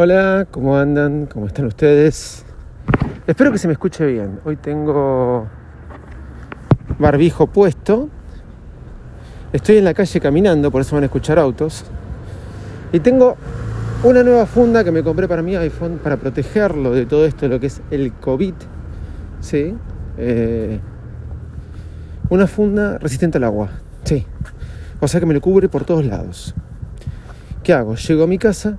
Hola, ¿cómo andan? ¿Cómo están ustedes? Espero que se me escuche bien. Hoy tengo barbijo puesto. Estoy en la calle caminando, por eso van a escuchar autos. Y tengo una nueva funda que me compré para mi iPhone para protegerlo de todo esto, lo que es el COVID. ¿Sí? Eh, una funda resistente al agua. Sí. O sea que me lo cubre por todos lados. ¿Qué hago? Llego a mi casa,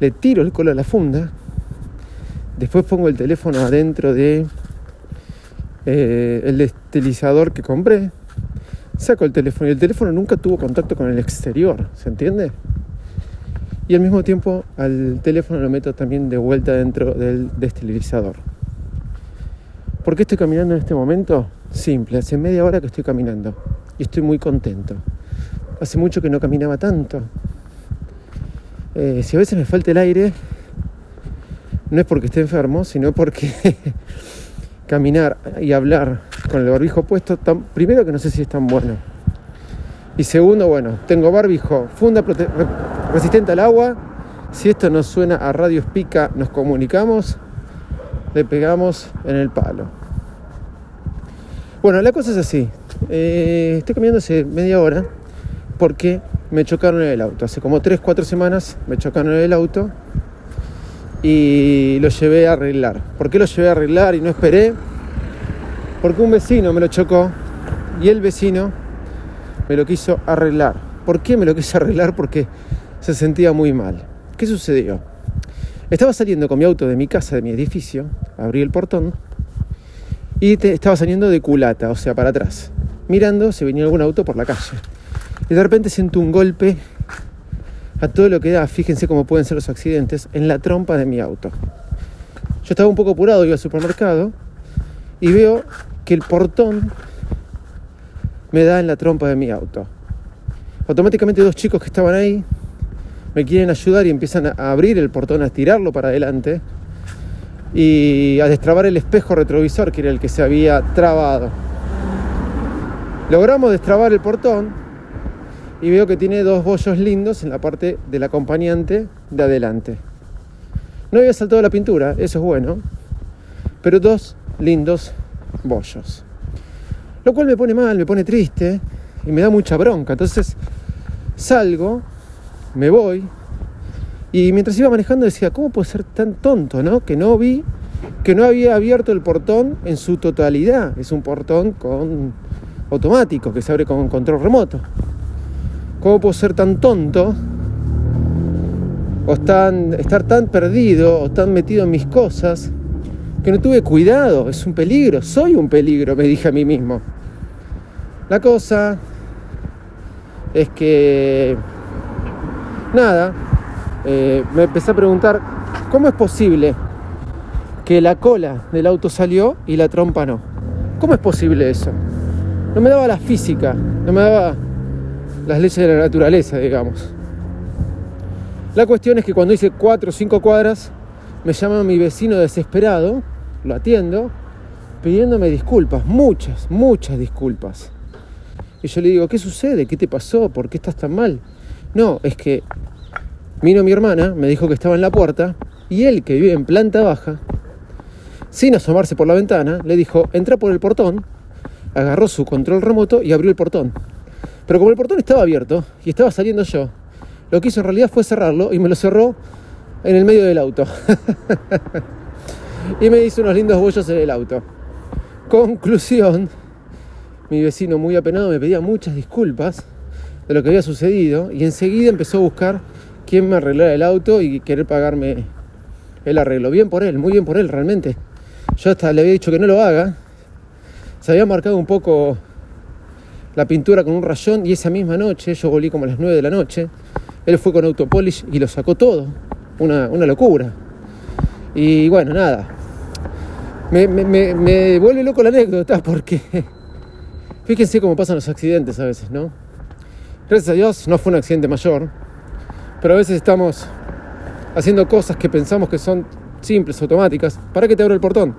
le tiro el cola a la funda, después pongo el teléfono adentro de eh, el estilizador que compré, saco el teléfono y el teléfono nunca tuvo contacto con el exterior, ¿se entiende? Y al mismo tiempo al teléfono lo meto también de vuelta dentro del destilizador. ¿Por qué estoy caminando en este momento? Simple, hace media hora que estoy caminando y estoy muy contento. Hace mucho que no caminaba tanto. Eh, si a veces me falta el aire, no es porque esté enfermo, sino porque caminar y hablar con el barbijo puesto, primero que no sé si es tan bueno. Y segundo, bueno, tengo barbijo, funda resistente al agua. Si esto nos suena a radios pica, nos comunicamos, le pegamos en el palo. Bueno, la cosa es así. Eh, estoy caminando hace media hora porque me chocaron en el auto. Hace como 3, 4 semanas me chocaron en el auto y lo llevé a arreglar. ¿Por qué lo llevé a arreglar y no esperé? Porque un vecino me lo chocó y el vecino me lo quiso arreglar. ¿Por qué me lo quiso arreglar? Porque se sentía muy mal. ¿Qué sucedió? Estaba saliendo con mi auto de mi casa, de mi edificio, abrí el portón y estaba saliendo de culata, o sea, para atrás, mirando si venía algún auto por la calle. Y de repente siento un golpe a todo lo que da, fíjense cómo pueden ser los accidentes, en la trompa de mi auto. Yo estaba un poco apurado, iba al supermercado y veo que el portón me da en la trompa de mi auto. Automáticamente dos chicos que estaban ahí me quieren ayudar y empiezan a abrir el portón, a tirarlo para adelante y a destrabar el espejo retrovisor que era el que se había trabado. Logramos destrabar el portón y veo que tiene dos bollos lindos en la parte del acompañante de adelante. No había saltado la pintura, eso es bueno, pero dos lindos bollos. Lo cual me pone mal, me pone triste y me da mucha bronca. Entonces salgo, me voy y mientras iba manejando decía, ¿cómo puedo ser tan tonto, no? Que no vi, que no había abierto el portón en su totalidad. Es un portón con automático que se abre con control remoto. ¿Cómo puedo ser tan tonto? O estar tan perdido o tan metido en mis cosas que no tuve cuidado. Es un peligro, soy un peligro, me dije a mí mismo. La cosa es que, nada, eh, me empecé a preguntar, ¿cómo es posible que la cola del auto salió y la trompa no? ¿Cómo es posible eso? No me daba la física, no me daba las leyes de la naturaleza, digamos. La cuestión es que cuando hice cuatro o cinco cuadras, me llama mi vecino desesperado, lo atiendo, pidiéndome disculpas, muchas, muchas disculpas. Y yo le digo, ¿qué sucede? ¿Qué te pasó? ¿Por qué estás tan mal? No, es que vino mi hermana, me dijo que estaba en la puerta, y él, que vive en planta baja, sin asomarse por la ventana, le dijo, entra por el portón, agarró su control remoto y abrió el portón. Pero como el portón estaba abierto y estaba saliendo yo, lo que hizo en realidad fue cerrarlo y me lo cerró en el medio del auto. y me hizo unos lindos bollos en el auto. Conclusión, mi vecino muy apenado me pedía muchas disculpas de lo que había sucedido y enseguida empezó a buscar quién me arreglara el auto y querer pagarme el arreglo. Bien por él, muy bien por él realmente. Yo hasta le había dicho que no lo haga. Se había marcado un poco la pintura con un rayón y esa misma noche, yo volví como a las 9 de la noche, él fue con autopolish y lo sacó todo. Una, locura. Y bueno, nada. Me, me, vuelve loco la anécdota porque fíjense cómo pasan los accidentes a veces, ¿no? Gracias a Dios no fue un accidente mayor, pero a veces estamos haciendo cosas que pensamos que son simples, automáticas. ¿Para que te abro el portón?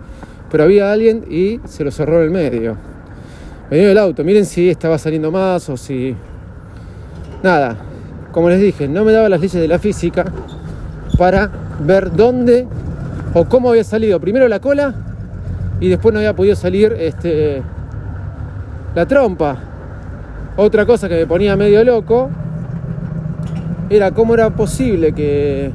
Pero había alguien y se lo cerró en el medio me dio el auto. Miren si estaba saliendo más o si... Nada, como les dije, no me daba las leyes de la física para ver dónde o cómo había salido primero la cola y después no había podido salir este, la trompa. Otra cosa que me ponía medio loco era cómo era posible que,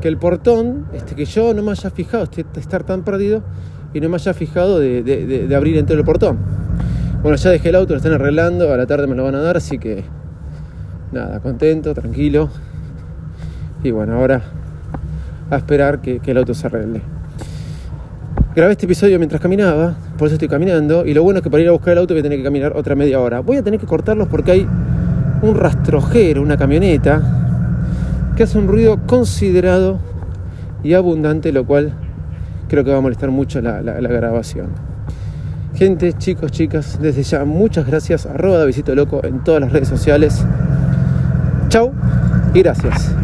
que el portón, este, que yo no me haya fijado, este, estar tan perdido y no me haya fijado de, de abrir entero el portón. Bueno, ya dejé el auto, lo están arreglando, a la tarde me lo van a dar, así que nada, contento, tranquilo. Y bueno, ahora a esperar que, el auto se arregle. Grabé este episodio mientras caminaba, por eso estoy caminando, y lo bueno es que para ir a buscar el auto voy a tener que caminar otra media hora. Voy a tener que cortarlos porque hay un rastrojero, una camioneta, que hace un ruido considerado y abundante, lo cual creo que va a molestar mucho la, la grabación. Gente, chicos, chicas, desde ya muchas gracias. Arroba de Visito Loco en todas las redes sociales. Chau y gracias.